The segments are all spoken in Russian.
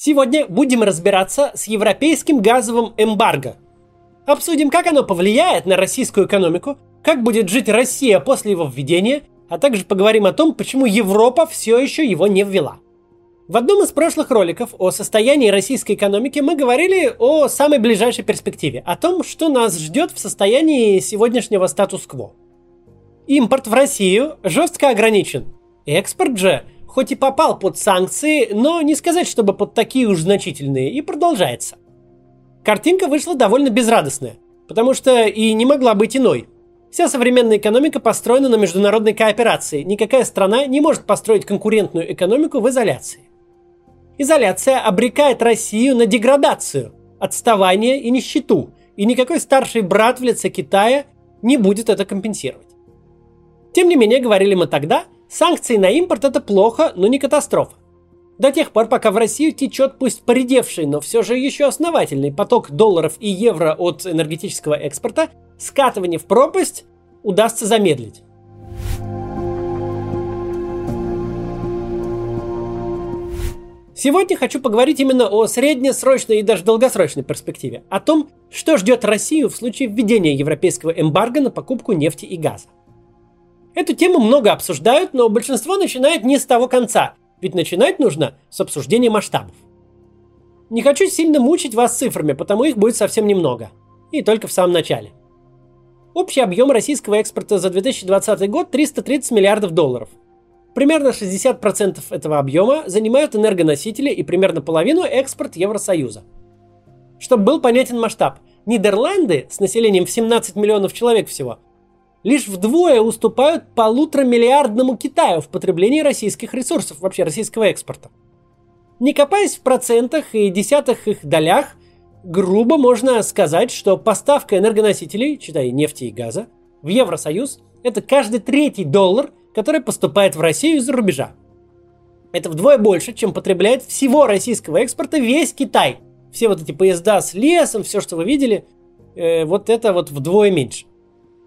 Сегодня будем разбираться с европейским газовым эмбарго. Обсудим, как оно повлияет на российскую экономику, как будет жить Россия после его введения, а также поговорим о том, почему Европа все еще его не ввела. В одном из прошлых роликов о состоянии российской экономики мы говорили о самой ближайшей перспективе, о том, что нас ждет в состоянии сегодняшнего статус-кво. Импорт в Россию жестко ограничен. Экспорт же хоть и попал под санкции, но не сказать, чтобы под такие уж значительные, и продолжается. Картинка вышла довольно безрадостная, потому что и не могла быть иной. Вся современная экономика построена на международной кооперации. Никакая страна не может построить конкурентную экономику в изоляции. Изоляция обрекает Россию на деградацию, отставание и нищету, и никакой старший брат в лице Китая не будет это компенсировать. Тем не менее, говорили мы тогда – Санкции на импорт это плохо, но не катастрофа. До тех пор, пока в Россию течет пусть поредевший, но все же еще основательный поток долларов и евро от энергетического экспорта, скатывание в пропасть удастся замедлить. Сегодня хочу поговорить именно о среднесрочной и даже долгосрочной перспективе, о том, что ждет Россию в случае введения европейского эмбарго на покупку нефти и газа. Эту тему много обсуждают, но большинство начинает не с того конца, ведь начинать нужно с обсуждения масштабов. Не хочу сильно мучить вас цифрами, потому их будет совсем немного. И только в самом начале. Общий объем российского экспорта за 2020 год 330 миллиардов долларов. Примерно 60% этого объема занимают энергоносители и примерно половину экспорт Евросоюза. Чтобы был понятен масштаб, Нидерланды с населением в 17 миллионов человек всего лишь вдвое уступают полутора миллиардному Китаю в потреблении российских ресурсов, вообще российского экспорта. Не копаясь в процентах и десятых их долях, грубо можно сказать, что поставка энергоносителей, читай нефти и газа, в Евросоюз – это каждый третий доллар, который поступает в Россию из-за рубежа. Это вдвое больше, чем потребляет всего российского экспорта весь Китай. Все вот эти поезда с лесом, все, что вы видели, э, вот это вот вдвое меньше.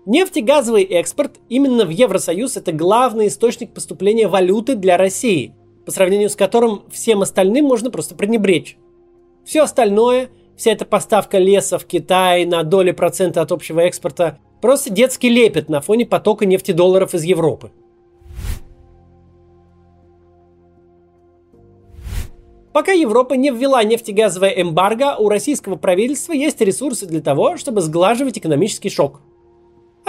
Нефтегазовый экспорт именно в Евросоюз это главный источник поступления валюты для России, по сравнению с которым всем остальным можно просто пренебречь. Все остальное, вся эта поставка леса в Китай на доли процента от общего экспорта, просто детский лепет на фоне потока нефтедолларов из Европы. Пока Европа не ввела нефтегазовое эмбарго, у российского правительства есть ресурсы для того, чтобы сглаживать экономический шок –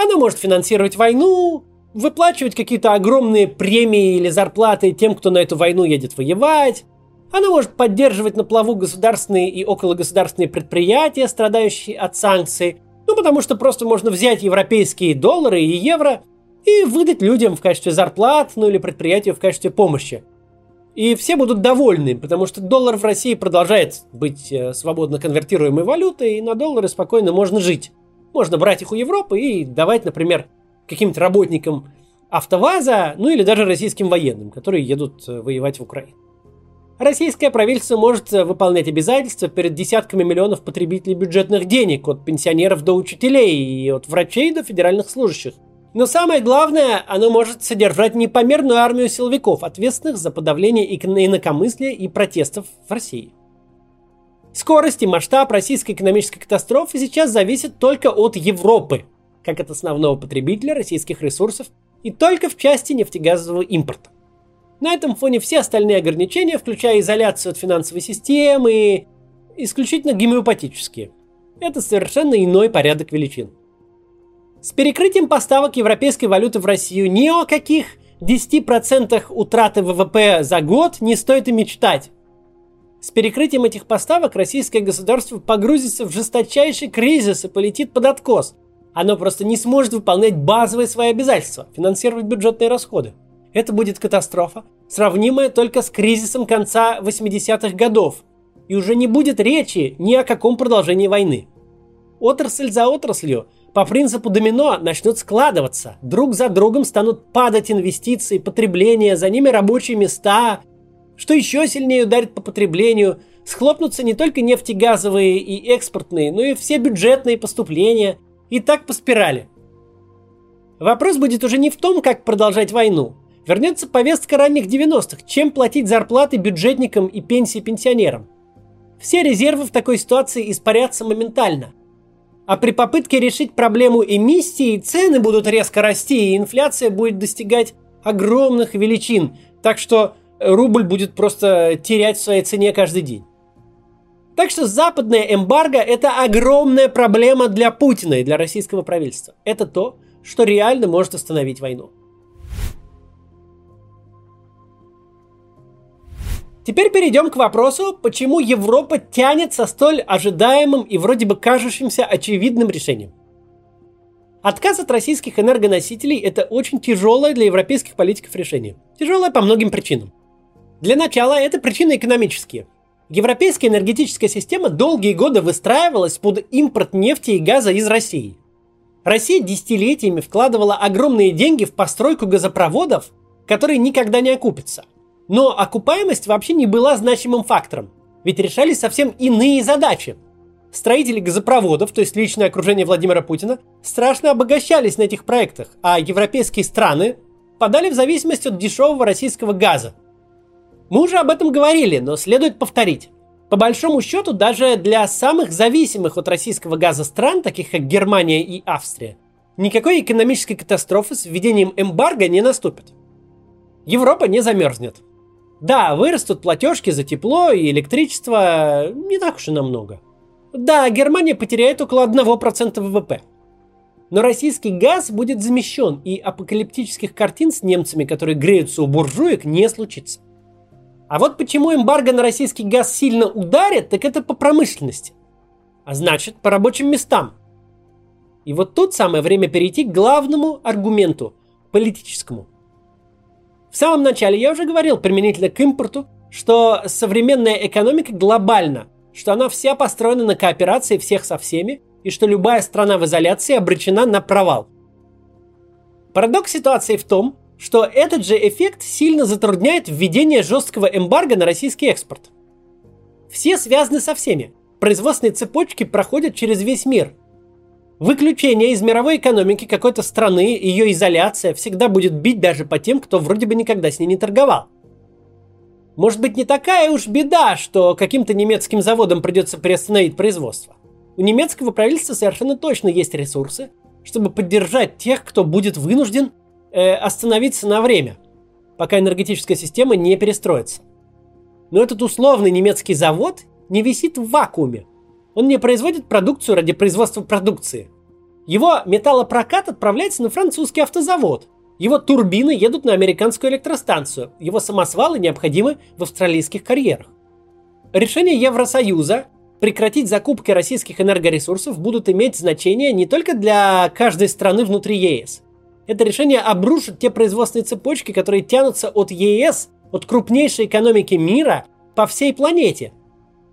она может финансировать войну, выплачивать какие-то огромные премии или зарплаты тем, кто на эту войну едет воевать. Она может поддерживать на плаву государственные и окологосударственные предприятия, страдающие от санкций. Ну, потому что просто можно взять европейские доллары и евро и выдать людям в качестве зарплат, ну или предприятию в качестве помощи. И все будут довольны, потому что доллар в России продолжает быть э, свободно конвертируемой валютой, и на доллары спокойно можно жить. Можно брать их у Европы и давать, например, каким-то работникам АвтоВАЗа, ну или даже российским военным, которые едут э, воевать в Украину. Российское правительство может э, выполнять обязательства перед десятками миллионов потребителей бюджетных денег, от пенсионеров до учителей и от врачей до федеральных служащих. Но самое главное, оно может содержать непомерную армию силовиков, ответственных за подавление инакомыслия и протестов в России. Скорость и масштаб российской экономической катастрофы сейчас зависят только от Европы, как от основного потребителя российских ресурсов и только в части нефтегазового импорта. На этом фоне все остальные ограничения, включая изоляцию от финансовой системы, исключительно гомеопатические. Это совершенно иной порядок величин. С перекрытием поставок европейской валюты в Россию ни о каких 10% утраты ВВП за год не стоит и мечтать. С перекрытием этих поставок российское государство погрузится в жесточайший кризис и полетит под откос. Оно просто не сможет выполнять базовые свои обязательства, финансировать бюджетные расходы. Это будет катастрофа, сравнимая только с кризисом конца 80-х годов. И уже не будет речи ни о каком продолжении войны. Отрасль за отраслью по принципу домино начнут складываться. Друг за другом станут падать инвестиции, потребление, за ними рабочие места, что еще сильнее ударит по потреблению, схлопнутся не только нефтегазовые и экспортные, но и все бюджетные поступления, и так по спирали. Вопрос будет уже не в том, как продолжать войну. Вернется повестка ранних 90-х, чем платить зарплаты бюджетникам и пенсии пенсионерам. все резервы в такой ситуации испарятся моментально. А при попытке решить проблему эмиссии цены будут резко расти, и инфляция будет достигать огромных величин. Так что рубль будет просто терять в своей цене каждый день. Так что западная эмбарго – это огромная проблема для Путина и для российского правительства. Это то, что реально может остановить войну. Теперь перейдем к вопросу, почему Европа тянет со столь ожидаемым и вроде бы кажущимся очевидным решением. Отказ от российских энергоносителей – это очень тяжелое для европейских политиков решение. Тяжелое по многим причинам. Для начала это причины экономические. Европейская энергетическая система долгие годы выстраивалась под импорт нефти и газа из России. Россия десятилетиями вкладывала огромные деньги в постройку газопроводов, которые никогда не окупятся. Но окупаемость вообще не была значимым фактором, ведь решались совсем иные задачи. Строители газопроводов, то есть личное окружение Владимира Путина, страшно обогащались на этих проектах, а европейские страны подали в зависимость от дешевого российского газа. Мы уже об этом говорили, но следует повторить. По большому счету, даже для самых зависимых от российского газа стран, таких как Германия и Австрия, никакой экономической катастрофы с введением эмбарго не наступит. Европа не замерзнет. Да, вырастут платежки за тепло и электричество не так уж и намного. Да, Германия потеряет около 1% ВВП. Но российский газ будет замещен, и апокалиптических картин с немцами, которые греются у буржуек, не случится. А вот почему эмбарго на российский газ сильно ударит, так это по промышленности. А значит, по рабочим местам. И вот тут самое время перейти к главному аргументу, политическому. В самом начале я уже говорил применительно к импорту, что современная экономика глобальна, что она вся построена на кооперации всех со всеми, и что любая страна в изоляции обречена на провал. Парадокс ситуации в том, что этот же эффект сильно затрудняет введение жесткого эмбарго на российский экспорт. Все связаны со всеми. Производственные цепочки проходят через весь мир – Выключение из мировой экономики какой-то страны, ее изоляция всегда будет бить даже по тем, кто вроде бы никогда с ней не торговал. Может быть не такая уж беда, что каким-то немецким заводам придется приостановить производство. У немецкого правительства совершенно точно есть ресурсы, чтобы поддержать тех, кто будет вынужден э, остановиться на время, пока энергетическая система не перестроится. Но этот условный немецкий завод не висит в вакууме. Он не производит продукцию ради производства продукции. Его металлопрокат отправляется на французский автозавод. Его турбины едут на американскую электростанцию. Его самосвалы необходимы в австралийских карьерах. Решение Евросоюза прекратить закупки российских энергоресурсов будут иметь значение не только для каждой страны внутри ЕС. Это решение обрушит те производственные цепочки, которые тянутся от ЕС, от крупнейшей экономики мира по всей планете –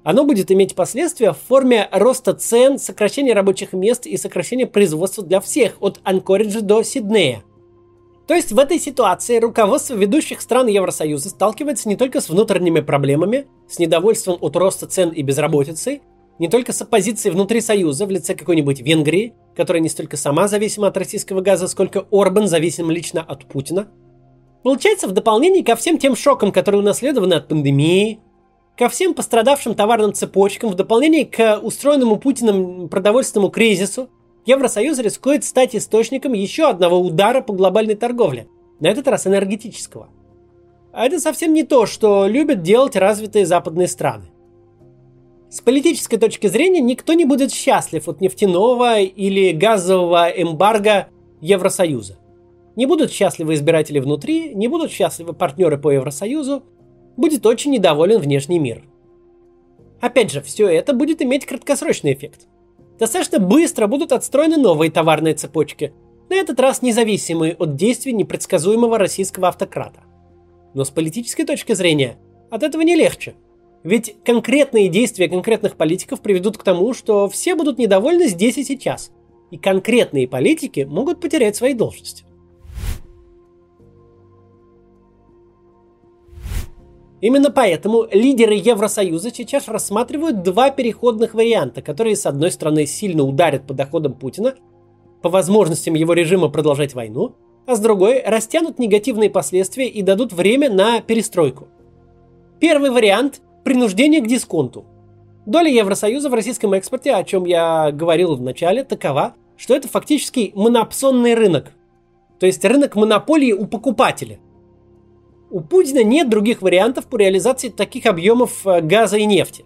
оно будет иметь последствия в форме роста цен, сокращения рабочих мест и сокращения производства для всех, от Анкориджа до Сиднея. То есть в этой ситуации руководство ведущих стран Евросоюза сталкивается не только с внутренними проблемами, с недовольством от роста цен и безработицы, не только с оппозицией внутри Союза в лице какой-нибудь Венгрии, которая не столько сама зависима от российского газа, сколько Орбан зависим лично от Путина. Получается, в дополнение ко всем тем шокам, которые унаследованы от пандемии, ко всем пострадавшим товарным цепочкам, в дополнение к устроенному Путиным продовольственному кризису, Евросоюз рискует стать источником еще одного удара по глобальной торговле, на этот раз энергетического. А это совсем не то, что любят делать развитые западные страны. С политической точки зрения никто не будет счастлив от нефтяного или газового эмбарго Евросоюза. Не будут счастливы избиратели внутри, не будут счастливы партнеры по Евросоюзу, будет очень недоволен внешний мир. Опять же, все это будет иметь краткосрочный эффект. Достаточно быстро будут отстроены новые товарные цепочки, на этот раз независимые от действий непредсказуемого российского автократа. Но с политической точки зрения от этого не легче. Ведь конкретные действия конкретных политиков приведут к тому, что все будут недовольны здесь и сейчас. И конкретные политики могут потерять свои должности. Именно поэтому лидеры Евросоюза сейчас рассматривают два переходных варианта, которые, с одной стороны, сильно ударят по доходам Путина, по возможностям его режима продолжать войну, а с другой растянут негативные последствия и дадут время на перестройку. Первый вариант – принуждение к дисконту. Доля Евросоюза в российском экспорте, о чем я говорил в начале, такова, что это фактически монопсонный рынок. То есть рынок монополии у покупателя. У Путина нет других вариантов по реализации таких объемов э, газа и нефти.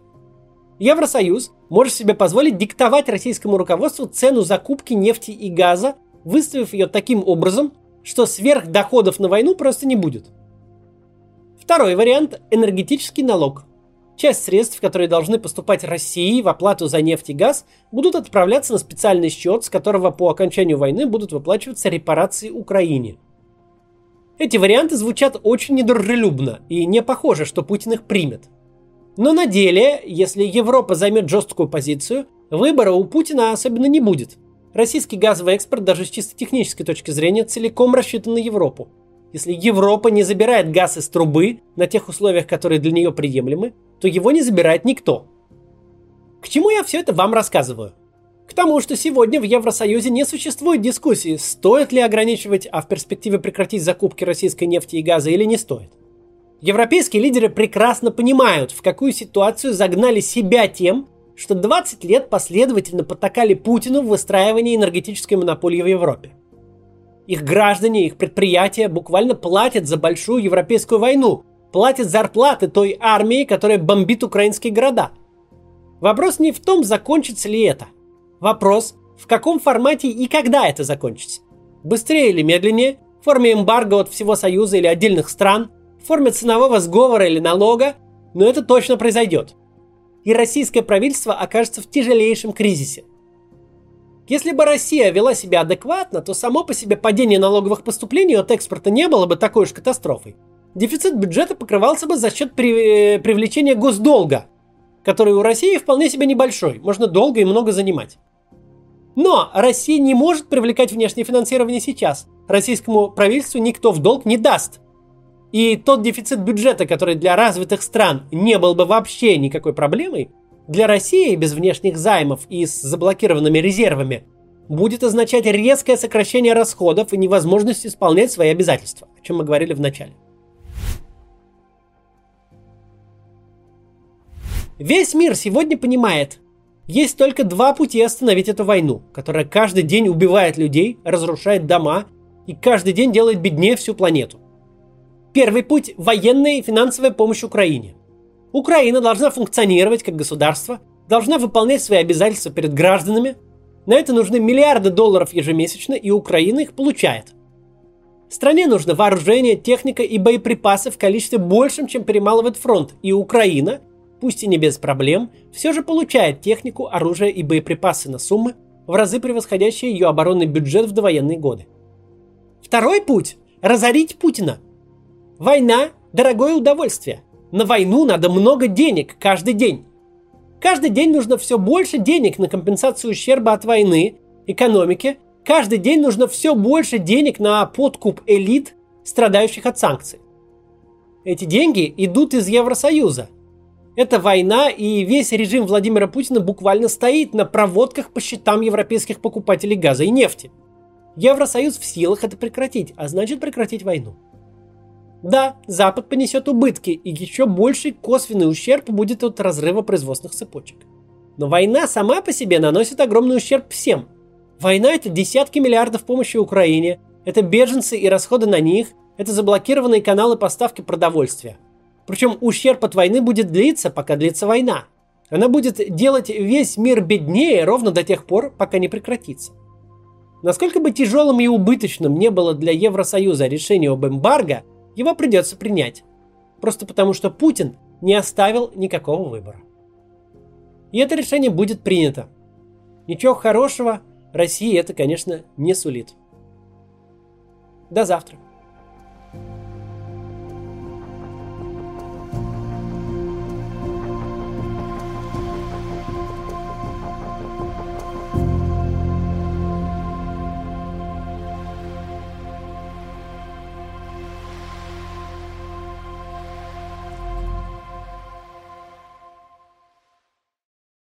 Евросоюз может себе позволить диктовать российскому руководству цену закупки нефти и газа, выставив ее таким образом, что сверхдоходов на войну просто не будет. Второй вариант – энергетический налог. Часть средств, которые должны поступать России в оплату за нефть и газ, будут отправляться на специальный счет, с которого по окончанию войны будут выплачиваться репарации Украине. Эти варианты звучат очень недружелюбно и не похоже, что Путин их примет. Но на деле, если Европа займет жесткую позицию, выбора у Путина особенно не будет. Российский газовый экспорт даже с чисто технической точки зрения целиком рассчитан на Европу. Если Европа не забирает газ из трубы на тех условиях, которые для нее приемлемы, то его не забирает никто. К чему я все это вам рассказываю? К тому, что сегодня в Евросоюзе не существует дискуссии, стоит ли ограничивать, а в перспективе прекратить закупки российской нефти и газа или не стоит. Европейские лидеры прекрасно понимают, в какую ситуацию загнали себя тем, что 20 лет последовательно потакали Путину в выстраивании энергетической монополии в Европе. Их граждане, их предприятия буквально платят за большую европейскую войну, платят зарплаты той армии, которая бомбит украинские города. Вопрос не в том, закончится ли это. Вопрос, в каком формате и когда это закончится. Быстрее или медленнее, в форме эмбарго от всего Союза или отдельных стран, в форме ценового сговора или налога, но это точно произойдет. И российское правительство окажется в тяжелейшем кризисе – если бы Россия вела себя адекватно, то само по себе падение налоговых поступлений от экспорта не было бы такой уж катастрофой. Дефицит бюджета покрывался бы за счет при... привлечения госдолга, который у России вполне себе небольшой, можно долго и много занимать. Но Россия не может привлекать внешнее финансирование сейчас. Российскому правительству никто в долг не даст. И тот дефицит бюджета, который для развитых стран не был бы вообще никакой проблемой, для России без внешних займов и с заблокированными резервами будет означать резкое сокращение расходов и невозможность исполнять свои обязательства, о чем мы говорили в начале. Весь мир сегодня понимает, есть только два пути остановить эту войну, которая каждый день убивает людей, разрушает дома и каждый день делает беднее всю планету. Первый путь – военная и финансовая помощь Украине – Украина должна функционировать как государство, должна выполнять свои обязательства перед гражданами. На это нужны миллиарды долларов ежемесячно, и Украина их получает. Стране нужно вооружение, техника и боеприпасы в количестве большем, чем перемалывает фронт, и Украина, пусть и не без проблем, все же получает технику, оружие и боеприпасы на суммы, в разы превосходящие ее оборонный бюджет в довоенные годы. Второй путь – разорить Путина. Война – дорогое удовольствие – на войну надо много денег каждый день. Каждый день нужно все больше денег на компенсацию ущерба от войны, экономике. Каждый день нужно все больше денег на подкуп элит, страдающих от санкций. Эти деньги идут из Евросоюза. Эта война и весь режим Владимира Путина буквально стоит на проводках по счетам европейских покупателей газа и нефти. Евросоюз в силах это прекратить, а значит прекратить войну. Да, Запад понесет убытки, и еще больший косвенный ущерб будет от разрыва производственных цепочек. Но война сама по себе наносит огромный ущерб всем. Война – это десятки миллиардов помощи Украине, это беженцы и расходы на них, это заблокированные каналы поставки продовольствия. Причем ущерб от войны будет длиться, пока длится война. Она будет делать весь мир беднее ровно до тех пор, пока не прекратится. Насколько бы тяжелым и убыточным не было для Евросоюза решение об эмбарго – его придется принять. Просто потому, что Путин не оставил никакого выбора. И это решение будет принято. Ничего хорошего России это, конечно, не сулит. До завтра.